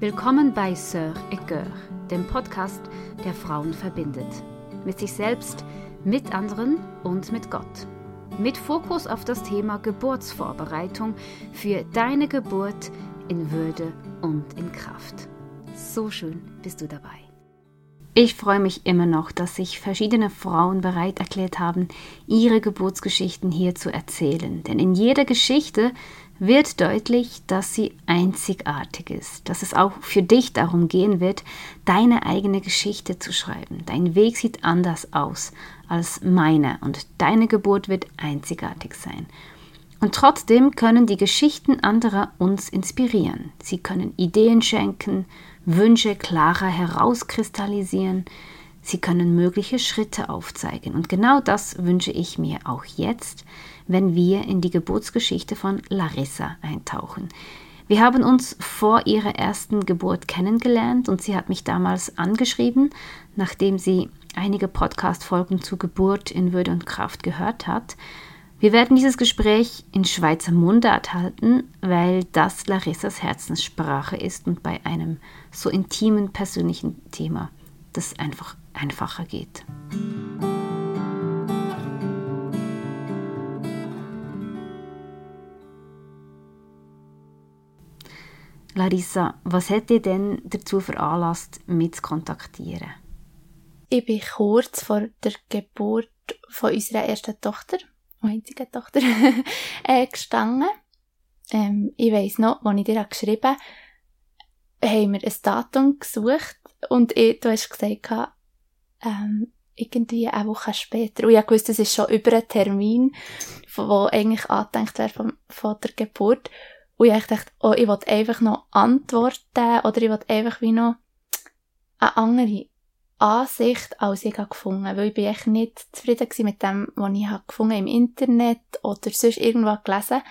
Willkommen bei Sœur et Cœur, dem Podcast, der Frauen verbindet. Mit sich selbst, mit anderen und mit Gott. Mit Fokus auf das Thema Geburtsvorbereitung für deine Geburt in Würde und in Kraft. So schön bist du dabei. Ich freue mich immer noch, dass sich verschiedene Frauen bereit erklärt haben, ihre Geburtsgeschichten hier zu erzählen. Denn in jeder Geschichte wird deutlich, dass sie einzigartig ist, dass es auch für dich darum gehen wird, deine eigene Geschichte zu schreiben. Dein Weg sieht anders aus als meine und deine Geburt wird einzigartig sein. Und trotzdem können die Geschichten anderer uns inspirieren. Sie können Ideen schenken, Wünsche klarer herauskristallisieren, sie können mögliche Schritte aufzeigen. Und genau das wünsche ich mir auch jetzt, wenn wir in die Geburtsgeschichte von Larissa eintauchen. Wir haben uns vor ihrer ersten Geburt kennengelernt und sie hat mich damals angeschrieben, nachdem sie einige Podcast-Folgen zu Geburt in Würde und Kraft gehört hat. Wir werden dieses Gespräch in Schweizer Mundart halten, weil das Larissas Herzenssprache ist und bei einem so intimen persönlichen Thema das einfach einfacher geht. Larissa, was hat dich denn dazu veranlasst, mich zu kontaktieren? Ich bin kurz vor der Geburt von unserer ersten Tochter, einzigen Tochter, äh, gestanden. Ähm, ich weiss noch, als ich dir geschrieben habe, haben wir ein Datum gesucht und ich, du hast gesagt, ähm, irgendwie eine Woche später. Und ich wusste, es ist schon über einen Termin, wo eigentlich angedenkt wäre von, von der Geburt. Und ich dachte, oh, ich wollte einfach noch antworten oder ich wollte einfach wie noch eine andere Ansicht als ich gefunden weil ich bin echt nicht zufrieden mit dem, was ich gefunden im Internet oder sonst irgendwo gelesen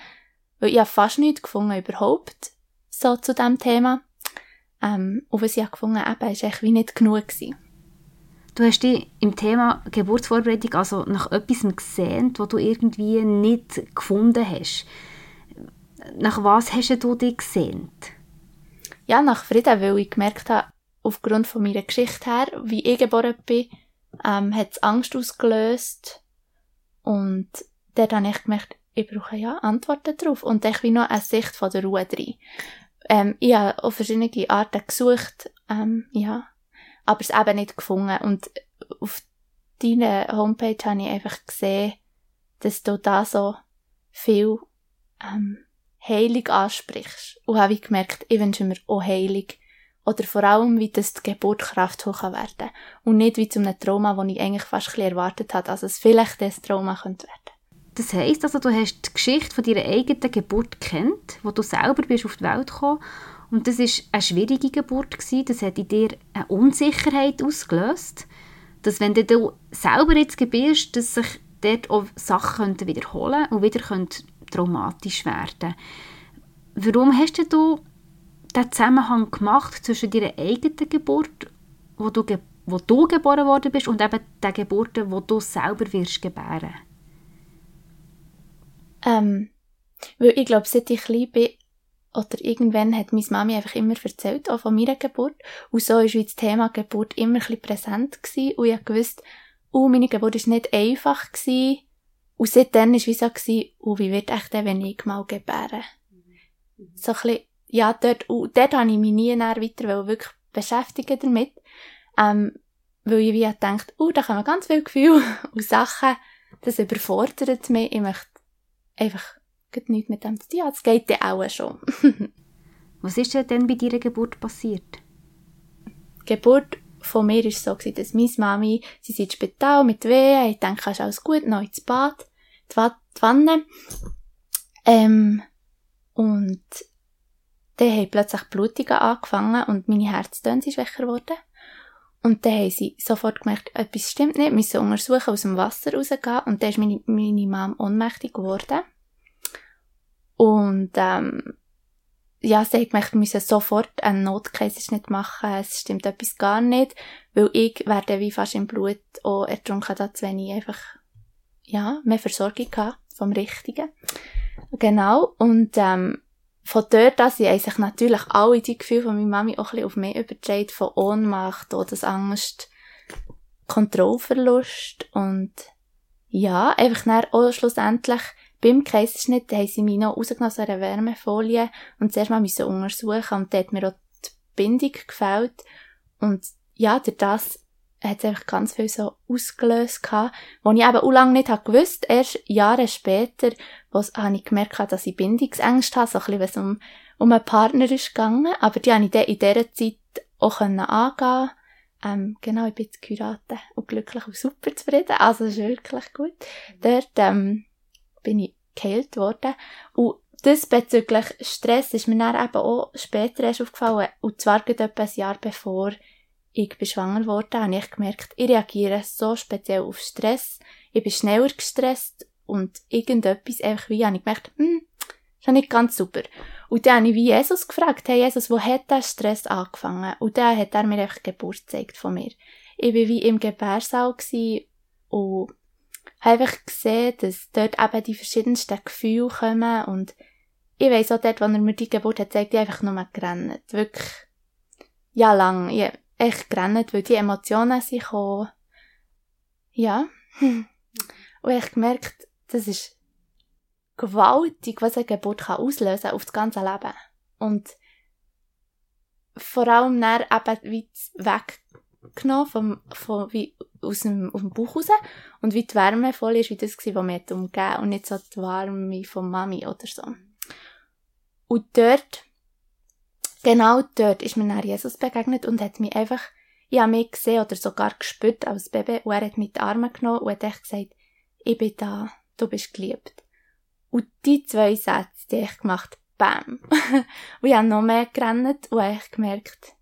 weil ich habe fast nichts gefunden überhaupt so zu dem Thema ähm, und was ich gefunden habe, war echt wie nicht genug gewesen. Du hast dich im Thema Geburtsvorbereitung also nach etwas gesehen, was du irgendwie nicht gefunden hast nach was hast du dich gesehen? Ja, nach Frieden, weil ich gemerkt habe, aufgrund von meiner Geschichte her, wie ich geboren bin, ähm, hat es Angst ausgelöst. Und dort habe ich gemerkt, ich brauche ja Antworten darauf. Und ich wie noch eine Sicht von der Ruhe drin. Ähm, ich habe auf verschiedene Arten gesucht, ähm, ja, aber es eben nicht gefunden. Und auf deiner Homepage habe ich einfach gesehen, dass du da so viel ähm, Heilung ansprichst. Und habe ich gemerkt, ich wünsche mir auch Heilung. Oder vor allem, wie das die Geburt kraftvoll werden kann. Und nicht wie zu einem Trauma, das ich eigentlich fast ein erwartet habe, dass es vielleicht das Trauma könnte werden. Das heisst also, du hast die Geschichte von deiner eigenen Geburt kennt, wo du selber bist auf die Welt gekommen und das ist eine schwierige Geburt gewesen. Das hat in dir eine Unsicherheit ausgelöst, dass wenn du selber jetzt gebierst, dass sich dort auch Sachen wiederholen und wieder traumatisch werden. Warum hast du den Zusammenhang gemacht zwischen deiner eigenen Geburt, wo du, wo du geboren worden bist, und eben der Geburt, wo du selber wirst gebären? Ähm, weil ich glaube, seit ich klein bin, oder irgendwann hat meine Mami einfach immer erzählt, auch von meiner Geburt. Und so war das Thema Geburt immer ein bisschen präsent gewesen. Und ich wusste, oh, meine Geburt war nicht einfach gewesen. Und seitdem war es wie so, gewesen, oh, wie wird echt der, wenn ich mal gebären? Mhm. So ein bisschen, ja, dort, und dort habe ich mich nie näher weiter wirklich beschäftigen damit. Ähm, weil ich wie gedacht, oh, da kommen ganz viele Gefühle und Sachen, das überfordert mich. Ich möchte einfach nichts mit dem zu tun. Das geht dann auch schon. Was ist denn bei deiner Geburt passiert? Die Geburt von mir war es so, dass meine Mami, sie ist ins Spital mit Wehen, ich denke, ist alles gut, noch ins Bad die Wanne. Ähm, und dann haben plötzlich Blutungen angefangen und meine Herztöne sind schwächer geworden. Und dann haben sie sofort gemerkt, etwas stimmt nicht, müssen untersuchen, aus dem Wasser rausgehen. Und dann ist meine, meine Mom ohnmächtig geworden. Und, ähm, ja, sie hat gemerkt, wir müssen sofort einen Notkäseschnitt machen, es stimmt etwas gar nicht, weil ich werde wie fast im Blut auch ertrunken, da zu wenig einfach ja, mehr Versorgung gehabt vom Richtigen. Genau. Und, ähm, von dort an haben sich natürlich alle die Gefühle von meiner Mami auch ein bisschen auf mich übertragen, von Ohnmacht, Todesangst, Kontrollverlust und ja, einfach dann auch schlussendlich beim Kaiserschnitt haben sie mich noch rausgenommen aus einer Wärmefolie und zuerst mal müssen untersuchen und dort hat mir auch die Bindung gefällt und ja, durch das hat es einfach ganz viel so ausgelöst gehabt, wo ich eben auch lange nicht habe gewusst. Erst Jahre später, wo habe ich gemerkt, dass ich Bindungsängste habe, so ein bisschen, wenn es um, um einen Partner ist gegangen. Aber die habe ich in dieser Zeit auch angehen ähm, genau, ich bin jetzt geheiratet und glücklich und super zufrieden. Also, das ist wirklich gut. Dort, ähm, bin ich geheilt worden. Und das bezüglich Stress ist mir dann eben auch später erst aufgefallen. Und zwar gerade etwa ein Jahr bevor ich bin schwanger wurde, habe ich gemerkt, ich reagiere so speziell auf Stress. Ich bin schneller gestresst und irgendetwas einfach wie, habe ich gemerkt, hm, ist nicht ganz super. Und dann habe ich wie Jesus gefragt, hey Jesus, wo hat der Stress angefangen? Und dann hat er mir einfach Geburt gezeigt von mir. Ich war wie im Gebärsaal und habe einfach gesehen, dass dort eben die verschiedensten Gefühle kommen und ich weiss auch dort, als er mir die Geburt hat gezeigt, ich einfach nur gerannt. Wirklich, ja, lang. Ich, echt gerannt, weil die Emotionen sind gekommen. Ja. Und ich gemerkt, das ist gewaltig, was eine Geburt kann auslösen auf das ganze Leben. Und vor allem dann eben wie weggenommen vom, vom, wie aus dem, aus dem Bauch raus und wie die Wärme voll ist, wie das war, was mich umgeben und nicht so die Wärme von Mami oder so. Und dort genau dort ist mir dann Jesus begegnet und hat mich einfach, ich habe mich gesehen oder sogar gespürt als Baby und er hat mich die Arme genommen und hat echt gesagt, ich bin da, du bist geliebt. Und die zwei Sätze, die ich gemacht, bam. und ich habe noch mehr gerannt und habe gemerkt,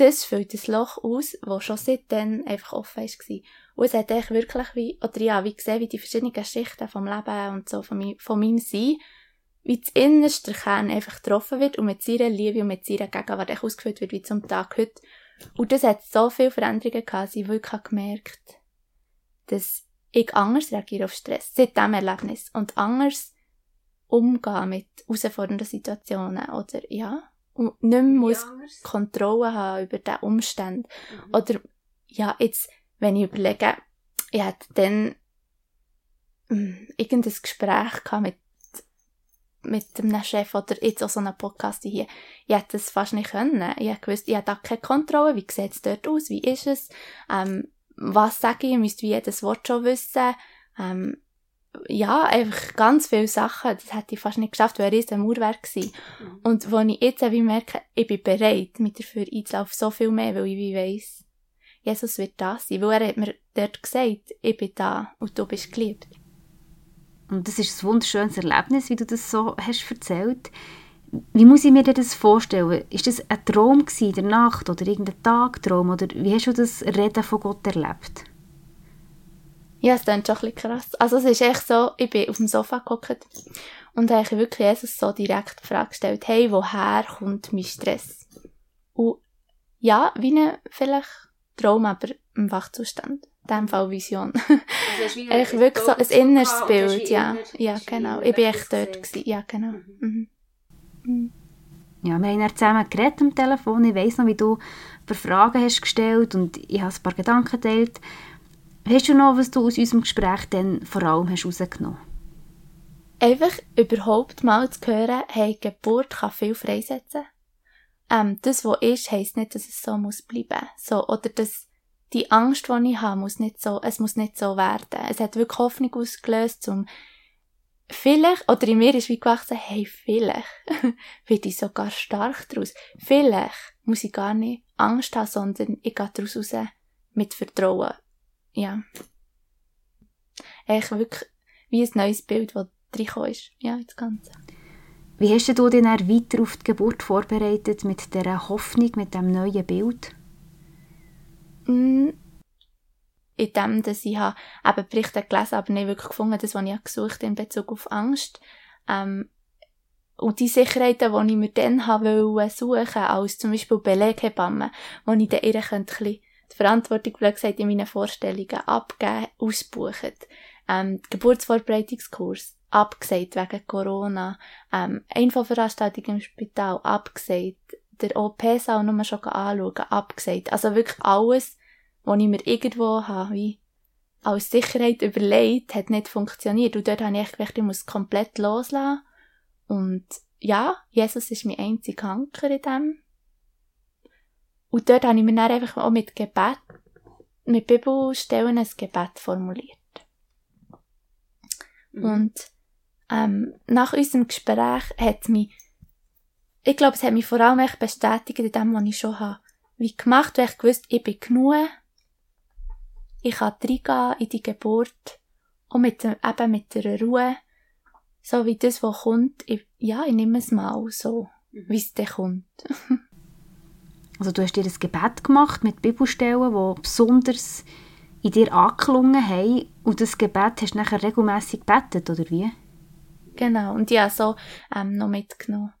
das füllt das Loch aus, das schon seitdem einfach offen war. Und es hat echt wirklich wie, oder ja, wie gesehen, wie die verschiedenen Schichten vom Leben und so, von, mein, von meinem Sein wie das innerste Kern einfach getroffen wird und mit seiner Liebe und mit seiner Gegenwart echt ausgefüllt wird, wie zum Tag heute. Und das hat so viele Veränderungen gehabt, dass ich wirklich gemerkt dass ich anders reagiere auf Stress, seit diesem Erlebnis. Und anders umgehen mit herausfordernden Situationen, oder, ja. Und nicht mehr muss anders? Kontrolle haben über den Umstand. Mhm. Oder, ja, jetzt, wenn ich überlege, ich hatte dann mh, hm, irgendein Gespräch gehabt mit mit einem Chef oder jetzt auch so einem Podcast hier. Ich hätte es fast nicht können. Ich habe gewusst, ich habe da keine Kontrolle. Wie sieht es dort aus? Wie ist es? Ähm, was sage ich? Ich müsste wie jedes Wort schon wissen. Ähm, ja, einfach ganz viele Sachen. Das hätte ich fast nicht geschafft, weil er ein Mauerwerk gewesen. Mhm. Und wo ich jetzt wie merke, ich bin bereit, mit dafür einzulaufen, so viel mehr, weil ich wie weiss, Jesus wird da sein. Weil er hat mir dort gesagt, ich bin da und du bist geliebt. Und das ist ein wunderschönes Erlebnis, wie du das so hast erzählt. Wie muss ich mir das vorstellen? Ist das ein Traum in der Nacht oder irgendein Tagtraum? Oder wie hast du das Reden von Gott erlebt? Ja, es klingt schon ein bisschen krass. Also es ist echt so, ich bin auf dem Sofa geguckt und habe wirklich Jesus so direkt die Frage gestellt, hey, woher kommt mein Stress? Und ja, wie ein vielleicht Traum, aber im Wachzustand in diesem Fall Vision. Also ich wirklich so ein inneres Bild, ja. Ja, genau. Ich bin echt dort gewesen. Ja, genau. Mhm. Mhm. Ja, wir haben ja zusammen geredet am Telefon. Ich weiss noch, wie du ein paar Fragen hast gestellt und ich habe ein paar Gedanken geteilt. Hast du noch, was du aus unserem Gespräch dann vor allem hast rausgenommen Einfach überhaupt mal zu hören, hey, Geburt kann viel freisetzen. Ähm, das, was ist, heisst nicht, dass es so muss bleiben. So, oder dass die Angst, die ich habe, muss nicht so, es muss nicht so werden. Es hat wirklich Hoffnung ausgelöst, um vielleicht, oder in mir ist wie gewachsen, hey, vielleicht werde ich sogar stark daraus. Vielleicht muss ich gar nicht Angst haben, sondern ich gehe daraus raus mit Vertrauen. Ja. Echt wirklich wie ein neues Bild, das reingekommen ist. Ja, das Ganze. Wie hast du dich dann weiter auf die Geburt vorbereitet mit dieser Hoffnung, mit dem neuen Bild? in dem, dass ich habe eben Berichte gelesen aber nicht wirklich gefunden, das, was ich gesucht in Bezug auf Angst. Ähm, und die Sicherheiten, die ich mir dann habe suchen als zum Beispiel Beleghebamme, wo ich dann ihr könnte die Verantwortung, wie gesagt, in meinen Vorstellungen abgeben, ausbuchen. Ähm, Geburtsvorbereitungskurs, abgesagt wegen Corona, ähm, Infoveranstaltung im Spital abgesagt, der OP-Saal nur schon anschauen, abgesagt. Also wirklich alles, was ich mir irgendwo habe, wie als Sicherheit überlegt, hat nicht funktioniert. Und dort habe ich gedacht, ich muss komplett loslassen. Und ja, Jesus ist mein einziger Anker in dem. Und dort habe ich mir dann einfach auch mit Gebet, mit Bibelstellen ein Gebet formuliert. Mhm. Und ähm, nach unserem Gespräch hat mich, ich glaube, es hat mich vor allem echt bestätigt in dem, was ich schon habe, wie gemacht, weil ich gewusst, ich bin genug, ich kann reingehen in die Geburt, und mit, eben mit der Ruhe, so wie das, was kommt, ich, ja, ich nehme es mal so, mhm. wie es dann kommt. also du hast dir ein Gebet gemacht mit Bibelstellen, die besonders in dir angeklungen haben und das Gebet hast du nachher regelmässig gebetet, oder wie? Genau, und ja, so ähm, noch mitgenommen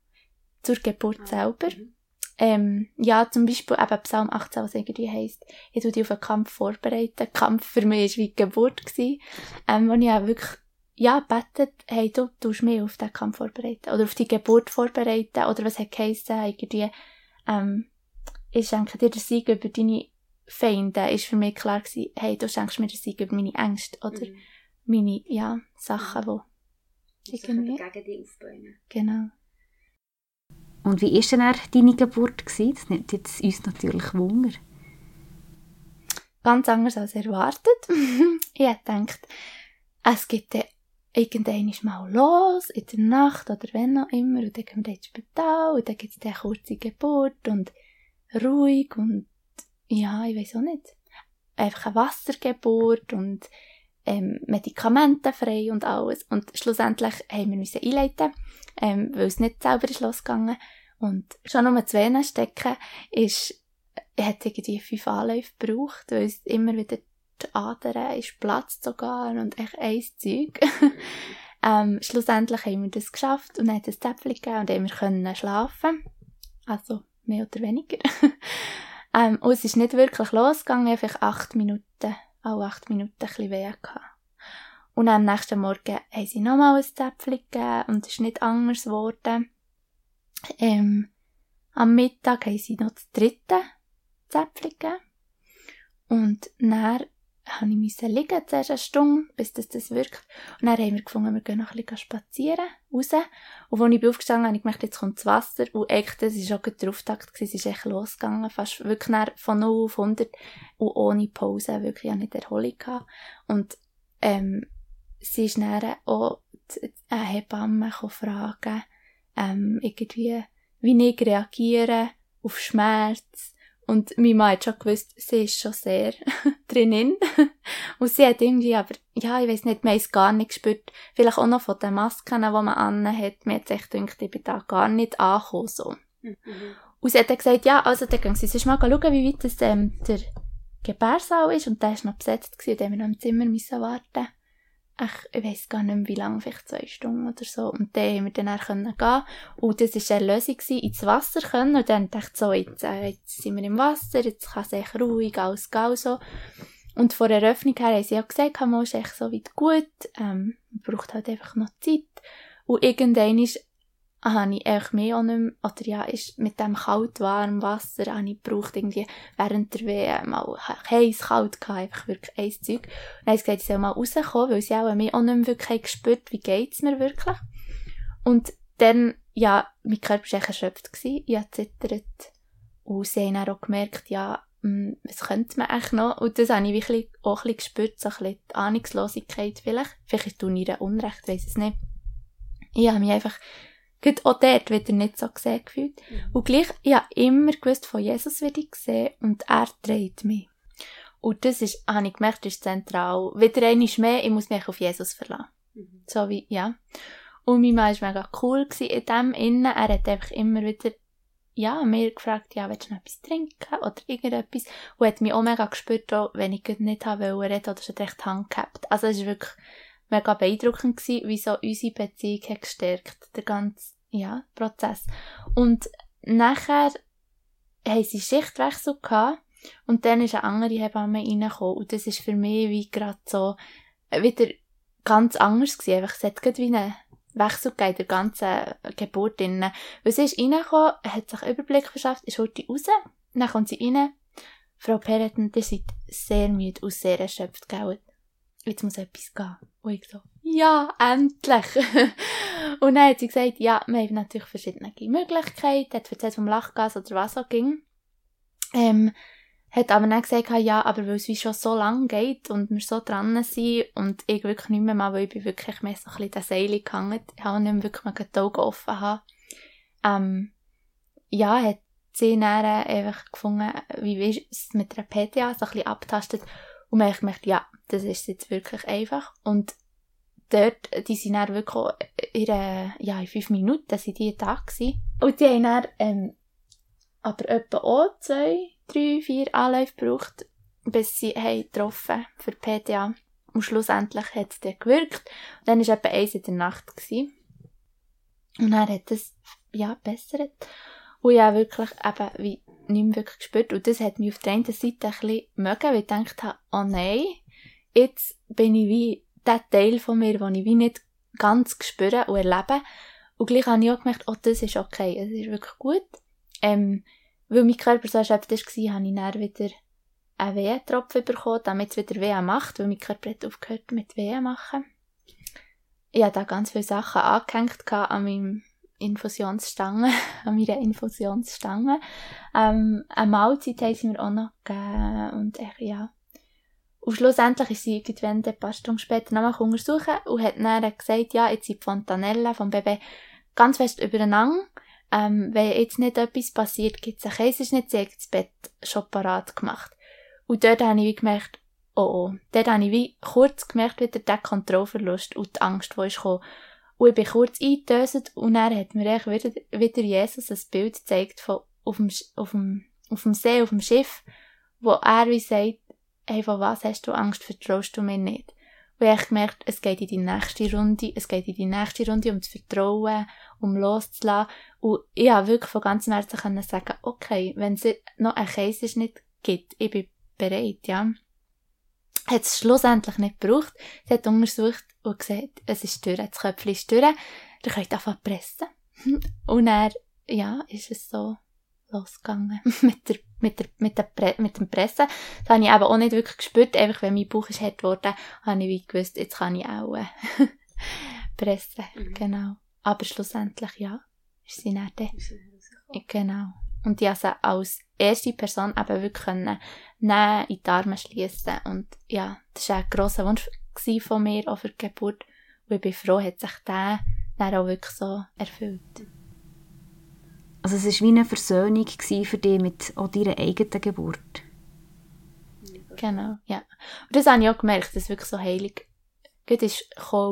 zur Geburt ah, selber. Mhm. Ähm, ja, zum Beispiel eben Psalm 18, was irgendwie heisst, ich tue dich auf einen Kampf vorbereiten. Kampf für mich war wie die Geburt, gewesen, ähm, wo ich auch wirklich, ja, betet, hey, du tust mich auf den Kampf vorbereiten. Oder auf die Geburt vorbereiten. Oder was hat geheissen, irgendwie, ähm, ich schenke dir den Sieg über deine Feinde. Ist für mich klar gewesen, hey, du schenkst mir den Sieg über meine Ängste. Oder mhm. meine, ja, Sachen, mhm. die irgendwie... gegen dich aufbäumen. Genau. Und wie war denn deine Geburt? Gewesen? Das nimmt jetzt uns natürlich Wunder. Ganz anders als erwartet. ich habe gedacht, es geht dann irgendwann mal los, in der Nacht oder wenn auch immer, und dann gehen wir ins Spital, und dann gibt es eine kurze Geburt und ruhig und ja, ich weiß auch nicht. Einfach eine Wassergeburt und ähm, medikamentenfrei und alles. Und schlussendlich haben wir müssen einleiten, ähm, weil es nicht selber ist losgegangen. Und schon um Venen stecken ist, hat irgendwie fünf Anläufe gebraucht, weil es immer wieder die Adern ist Platz sogar und echt ein Zeug. ähm, schlussendlich haben wir das geschafft und haben das Zäpfchen gegeben und haben wir können schlafen. Also, mehr oder weniger. ähm, und es ist nicht wirklich losgegangen, einfach acht Minuten alle acht Minuten ein bisschen weh. Und am nächsten Morgen haben sie nochmal ein Zäpfchen gegeben und es ist nicht anders geworden. Ähm, am Mittag haben sie noch das dritte Zäpfchen gegeben. Und dann habe ich müssen liegen, zuerst eine Stunde, bis das, das wirkt. Und dann haben wir gefunden, wir gehen noch ein bisschen spazieren, raus. Und als ich bin aufgestanden habe ich gemerkt, jetzt kommt das Wasser. Und echt, das war auch der Auftakt, es ist echt losgegangen, fast wirklich von 0 auf 100 und ohne Pause, wirklich auch nicht Erholung gehabt. Und, ähm, sie ist dann auch eine Hebamme fragen, ähm, irgendwie, wie ich reagiere auf Schmerz, und meine Mama hat schon gewusst, sie ist schon sehr drinnen. und sie hat irgendwie, aber, ja, ich weiß nicht, man es gar nicht gespürt. Vielleicht auch noch von den Masken, die man anhat. Man hat sich gedacht, ich bin da gar nicht angekommen, so. Mhm. Und sie hat dann gesagt, ja, also dann gehen sie sonst mal schauen, wie weit das, ähm, der Gebärsaal ist. Und der war noch besetzt gewesen, und dann haben wir noch im Zimmer müssen warten ich, ich weiß gar nicht mehr, wie lange, vielleicht zwei Stunden oder so. Und dann haben wir dann auch können. Und das war eine Lösung, ins Wasser können. Und dann dachte ich so, jetzt, äh, jetzt sind wir im Wasser, jetzt kann es echt ruhig alles gehen, so. Und vor der Eröffnung her haben sie auch gesagt, man ist echt so weit gut, ähm, man braucht halt einfach noch Zeit. Und irgendwann ist habe ich eigentlich mehr auch nicht mehr, oder ja, ist mit dem kalt-warm Wasser, habe ich gebraucht, irgendwie während der WM mal heiß, kalt gehabt, einfach wirklich ein Zeug. Und dann haben sie gesagt, ich soll mal rauskommen, weil sie auch mehr auch nicht mehr wirklich gespürt, wie geht's mir wirklich. Und dann, ja, mein Körper war echt erschöpft gewesen, ich habe zittert. Und sie haben dann auch gemerkt, ja, hm, was könnte man eigentlich noch? Und das habe ich wirklich auch ein bisschen gespürt, so ein bisschen die Ahnungslosigkeit vielleicht. Vielleicht tue ich ihr Unrecht, weiss es nicht. Ich habe mich einfach Gerade auch dort wird er nicht so gesehen gefühlt. Mhm. Und gleich, ich habe immer gewusst, von Jesus werde ich gesehen und er dreht mich. Und das ist, habe ich gemerkt, ist zentral. Wieder einmal mehr, ich muss mich auf Jesus verlassen. Mhm. So wie, ja. Und mein Mann war mega cool in dem Innen. Er hat einfach immer wieder, ja, mir gefragt, ja, willst du noch etwas trinken oder irgendetwas? Und hat mich auch mega gespürt, auch, wenn ich nicht habe wollen reden oder schon recht Hand gehabt. Also es ist wirklich, mega beeindruckend gewesen, wie so unsere Beziehung hat gestärkt, der ganze, ja, Prozess. Und nachher haben sie Schichtwechsel gehabt und dann ist eine andere Hebamme reingekommen und das ist für mich wie gerade so, wieder ganz anders gewesen. Einfach, es hat gerade wie einen Wechsel gegeben, der ganzen Geburt drinnen. Weil sie ist reingekommen, hat sich Überblick verschafft, ist heute raus, dann kommt sie rein. Frau Peretten, ihr seid sehr müde und sehr erschöpft, gell? Jetzt muss etwas gehen. Und ich so, ja, endlich! und dann hat sie gesagt, ja, wir haben natürlich verschiedene Möglichkeiten, hat erzählt vom Lachgas oder was auch ging. Ähm, hat aber dann gesagt, ja, aber weil es wie schon so lang geht und wir so dran sind und ich wirklich nicht mehr mal, weil ich bin wirklich mehr so ein bisschen den Seil gehangen, ich habe nicht mehr wirklich mal die Augen offen haben. Ähm, ja, hat sie dann einfach gefunden, wie wir es mit der PTA so ein bisschen abtastet und hat gemerkt, ja, das ist jetzt wirklich einfach und dort, die sind dann wirklich in, ja, in fünf Minuten sind die da gewesen. Und die haben dann, ähm, aber etwa auch zwei, drei, vier Anläufe gebraucht, bis sie haben getroffen für PTA. Und schlussendlich hat es dann gewirkt. Und dann war etwa eins in der Nacht. Gewesen. Und dann hat es, ja, bessert. Und ich habe wirklich eben wie nicht mehr wirklich gespürt. Und das hat mich auf der einen Seite ein bisschen mögen, weil ich gedacht habe, oh nein, jetzt bin ich wie der Teil von mir, den ich wie nicht ganz spüre und erlebe. Und gleich habe ich auch gemerkt, oh, das ist okay, es ist wirklich gut. Ähm, weil mein Körper so erschöpft war, habe ich dann wieder einen Wehentropfen bekommen, damit es wieder Wehen macht, weil mein Körper hat aufgehört mit Wehen machen. Ich hatte da ganz viele Sachen angehängt an meinem Infusionsstange, an meiner Infusionsstange. Ähm, eine Mahlzeit haben sie mir auch noch gegeben und echt, ja. Und schlussendlich ist sie irgendwann ein paar Stunden später nochmal untersuchen und hat dann gesagt, ja, jetzt sind die Fontanellen vom Baby ganz fest übereinander ähm, wenn jetzt nicht etwas passiert, gibt es einen Kaiserschnitt, sie hat das Bett schon parat gemacht. Und dort habe ich wie gemerkt, oh oh, dort habe ich wie kurz gemerkt, wieder der Kontrollverlust und die Angst, die ist gekommen. Und ich bin kurz eingetöset und dann hat mir echt wieder, wieder Jesus ein Bild gezeigt von, auf dem, auf dem, auf dem See, auf dem Schiff, wo er wie sagt, hey, von was hast du Angst, vertraust du mir nicht? Und ich gemerkt, es geht in die nächste Runde, es geht in die nächste Runde um das Vertrauen, um loszulassen. Und ich habe wirklich von ganzem Herzen können sagen, okay, wenn es noch einen Kaiserschnitt gibt, ich bin bereit, ja. Hat es schlussendlich nicht gebraucht. Sie hat untersucht und gesagt, es ist durch, das Köpfchen ist durch, ihr könnt einfach pressen. Und dann, ja, ist es so losgegangen mit der, mit der, mit der Pre mit dem Pressen. Das habe ich eben auch nicht wirklich gespürt. Einfach, wenn mein Bauch ist hart geworden, habe ich wie gewusst, jetzt kann ich auch äh, pressen. Mhm. Genau. Aber schlussendlich, ja, ist sie nicht da. Genau. Und ich also als erste Person eben wirklich können, in die Arme schließen. Und ja, das war ein grosser Wunsch von mir, auch für die Geburt. Und ich bin froh, hat sich der dann auch wirklich so erfüllt. Also es war wie eine Versöhnung für dich mit deiner eigenen Geburt. Genau, ja. Und das habe ich auch gemerkt, dass es wirklich so heilig gut ist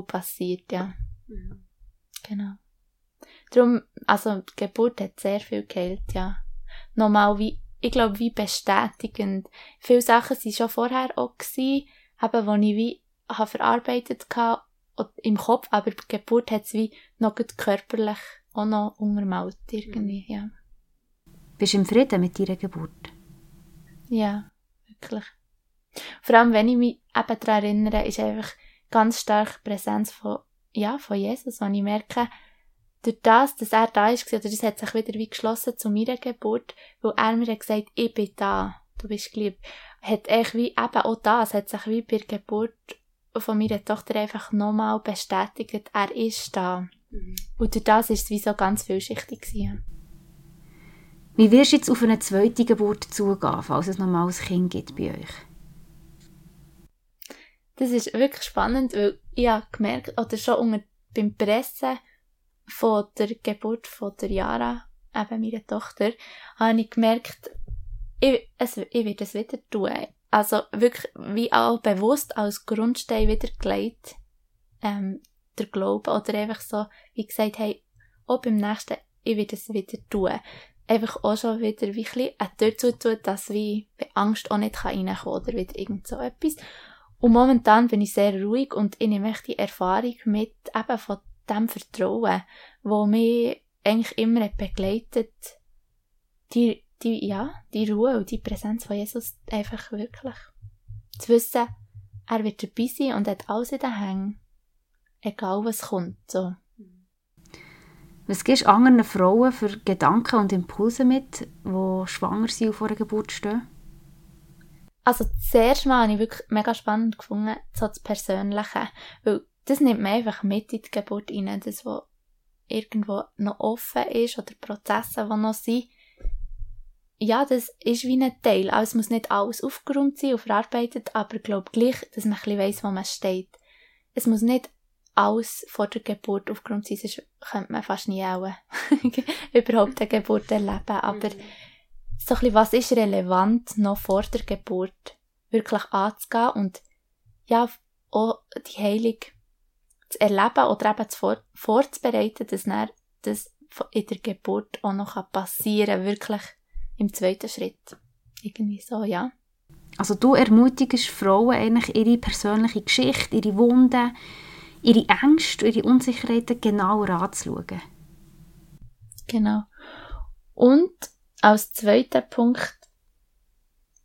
passiert, ja. Mhm. Genau. Darum, also die Geburt hat sehr viel geheilt, ja. Nochmal wie, ich glaube, wie bestätigend. Viele Sachen waren schon vorher auch gewesen, eben, wo ich wie habe verarbeitet hatte, im Kopf, aber die Geburt hat es wie noch körperlich auch noch untermalt irgendwie, ja. Bist du im Frieden mit deiner Geburt? Ja, wirklich. Vor allem, wenn ich mich eben daran erinnere, ist einfach ganz stark Präsenz von, ja, von Jesus, und ich merke, durch das, dass er da ist, oder das hat sich wieder wie geschlossen zu meiner Geburt, weil er mir hat gesagt, ich bin da, du bist geliebt, hat echt wie eben auch das, hat sich wie bei der Geburt von meiner Tochter einfach nochmal bestätigt, er ist da. Mhm. Und durch das war es wie so ganz vielschichtig. Gewesen. Wie wirst du jetzt auf eine zweite Geburt zugehen, falls es nochmal ein Kind gibt bei euch? Das ist wirklich spannend, weil ich habe gemerkt, oder schon unter, beim Pressen von der Geburt von der Jara, eben meiner Tochter, habe ich gemerkt, ich, es, ich werde es wieder tun. Also wirklich wie auch bewusst als Grundstein wieder gelegt. Ähm, der Glaube oder einfach so, wie gesagt, hey, auch beim nächsten, ich werde es wieder tun. Einfach auch schon wieder wie ein dazu tun, dass wie Angst auch nicht reinkommen kann oder wieder irgend so etwas. Und momentan bin ich sehr ruhig und ich nehme die Erfahrung mit eben von dem Vertrauen, wo mich eigentlich immer begleitet, die, die, ja, die Ruhe und die Präsenz von Jesus einfach wirklich. Zu wissen, er wird dabei sein und hat alles in den Hängen egal was kommt. So. Was gibst du anderen Frauen für Gedanken und Impulse mit, die schwanger sind und vor der Geburt stehen? Also zuerst mal habe ich wirklich mega spannend gefunden, so das Persönliche. Weil das nimmt man einfach mit in die Geburt rein, das, was irgendwo noch offen ist oder Prozesse, die noch sind. Ja, das ist wie ein Teil. Also es muss nicht alles aufgeräumt sein und verarbeitet, aber ich glaube gleich, dass man ein bisschen weiss, wo man steht. Es muss nicht alles vor der Geburt sein, sonst könnte man fast nie auch überhaupt eine Geburt erleben. Aber mhm. so ein bisschen, was ist relevant noch vor der Geburt wirklich anzugehen und ja, auch die Heilung zu erleben oder eben zu vor vorzubereiten, dass dann das in der Geburt auch noch passieren kann, wirklich im zweiten Schritt. Irgendwie so, ja. Also du ermutigst Frauen eigentlich ihre persönliche Geschichte, ihre Wunden, ihre Ängste, ihre Unsicherheiten genauer anzuschauen. Genau. Und als zweiter Punkt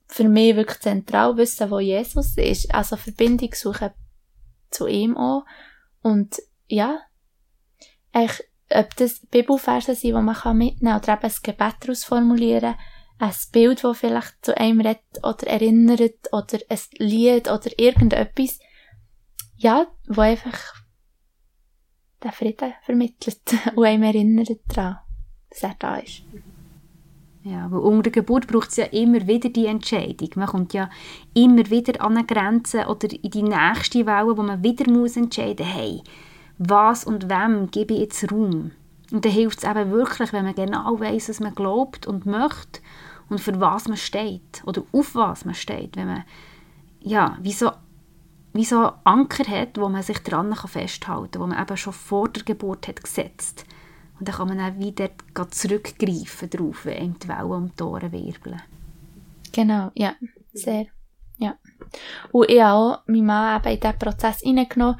für mich wirklich zentral wissen, wo Jesus ist. Also Verbindung suchen zu ihm auch. Und ja, eigentlich, ob das Bibelverse sind, die man mitnehmen kann, oder eben ein Gebet daraus formulieren, ein Bild, das vielleicht zu einem redet oder erinnert, oder ein Lied oder irgendetwas, ja, wo einfach den Frieden vermittelt und einem erinnert daran, dass er da ist. Ja, weil unter der Geburt braucht es ja immer wieder die Entscheidung. Man kommt ja immer wieder an eine Grenze oder in die nächste Welle, wo man wieder muss entscheiden muss, hey, was und wem gebe ich jetzt Raum? Und dann hilft es eben wirklich, wenn man genau weiß, was man glaubt und möchte und für was man steht oder auf was man steht. Wenn man ja, wie so, wie so Anker hat, wo man sich dran festhalten kann, wo man eben schon vor der Geburt hat gesetzt und dann kann man auch wieder zurückgreifen darauf, wenn ihm die Wellen um die Ohren wirbeln. Genau, ja, sehr. Ja. Und ich habe auch meinen Mann eben in diesen Prozess hineingenommen,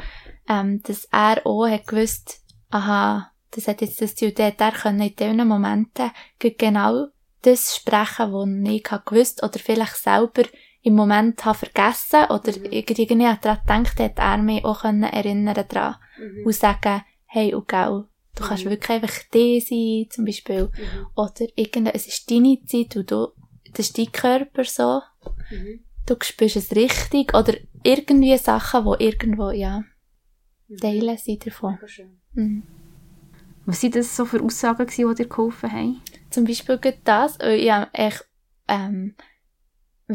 ähm, dass er auch hat gewusst, aha, das hat jetzt das Ziel, der können in diesen Momenten genau das sprechen, was ich gewusst oder vielleicht selber im Moment habe vergessen oder mhm. irgendwie daran gedacht, hat er mich auch erinnern daran mhm. und sagen, hey, und gell, Du kannst mhm. wirklich einfach die sein, zum Beispiel. Mhm. Oder irgendein, es ist deine Zeit und du, das ist dein Körper so. Mhm. Du spürst es richtig. Oder irgendwie Sachen, die irgendwo, ja, mhm. teilen sind davon. Mhm. Was waren das so für Aussagen, die dir geholfen haben? Zum Beispiel das, ich habe echt, ähm,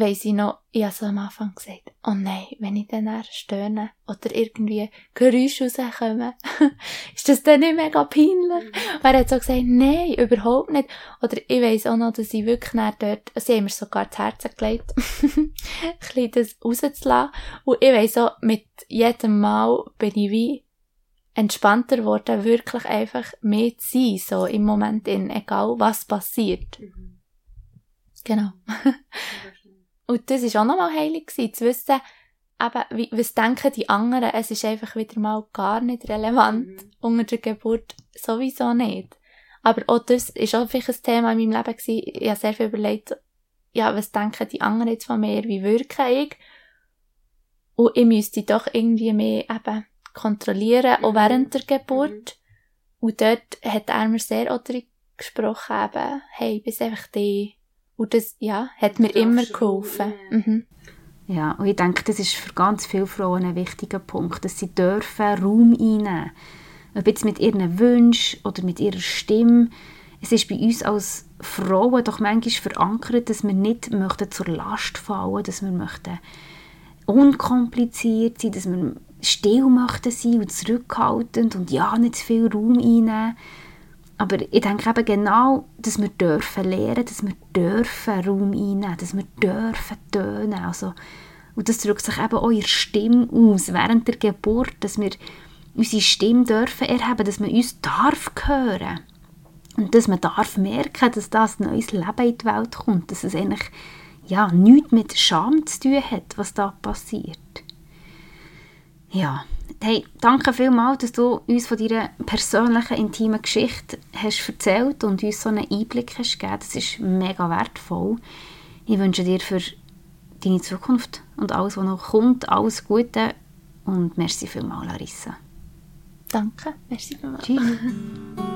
weiss ich noch, ich habe so am Anfang gesagt, oh nein, wenn ich dann stöhne oder irgendwie Geräusche rauskommen, ist das dann nicht mega peinlich? Mhm. er hat so gesagt, nein, überhaupt nicht. Oder ich weiss auch noch, dass ich wirklich dort, sie haben mir sogar das Herz gelegt, ein bisschen das rauszulassen. Und ich weiss auch, mit jedem Mal bin ich wie entspannter geworden, wirklich einfach mehr zu sein, so im Moment, in, egal was passiert. Mhm. Genau. Und das war auch nochmal heilig, gewesen, zu wissen, eben, wie, was denken die anderen, es ist einfach wieder mal gar nicht relevant mhm. unter der Geburt, sowieso nicht. Aber auch das ist auch vielleicht ein Thema in meinem Leben gewesen. Ich habe sehr viel überlegt, ja, was denken die anderen jetzt von mir, wie wirke ich? Und ich müsste doch irgendwie mehr eben kontrollieren, mhm. auch während der Geburt. Mhm. Und dort hat er mir sehr auch gesprochen, eben, hey, bist einfach die, und das, ja, hat mir immer geholfen. Mhm. Ja, und ich denke, das ist für ganz viele Frauen ein wichtiger Punkt, dass sie dürfen Raum einnehmen. Ob jetzt mit ihren Wünschen oder mit ihrer Stimme. Es ist bei uns als Frauen doch manchmal verankert, dass wir nicht möchten zur Last fallen, dass wir möchten unkompliziert sein, dass wir still möchten sein und zurückhaltend und ja, nicht zu viel Raum einnehmen. Aber ich denke eben genau, dass wir dürfen lernen, dass wir dürfen Raum einnehmen, dass wir dürfen tönen. Also, und das drückt sich eben auch in Stimme aus, während der Geburt, dass wir unsere Stimme dürfen erheben, dass man uns darf hören. Und dass man darf merken, dass das neues Leben in die Welt kommt, dass es eigentlich ja, nichts mit Scham zu tun hat, was da passiert. Ja, hey, danke vielmals, dass du uns von deiner persönlichen, intimen Geschichte hast erzählt und uns so einen Einblick hast gegeben. Das ist mega wertvoll. Ich wünsche dir für deine Zukunft und alles, was noch kommt, alles Gute und merci vielmals, Larissa. Danke, merci Tschüss.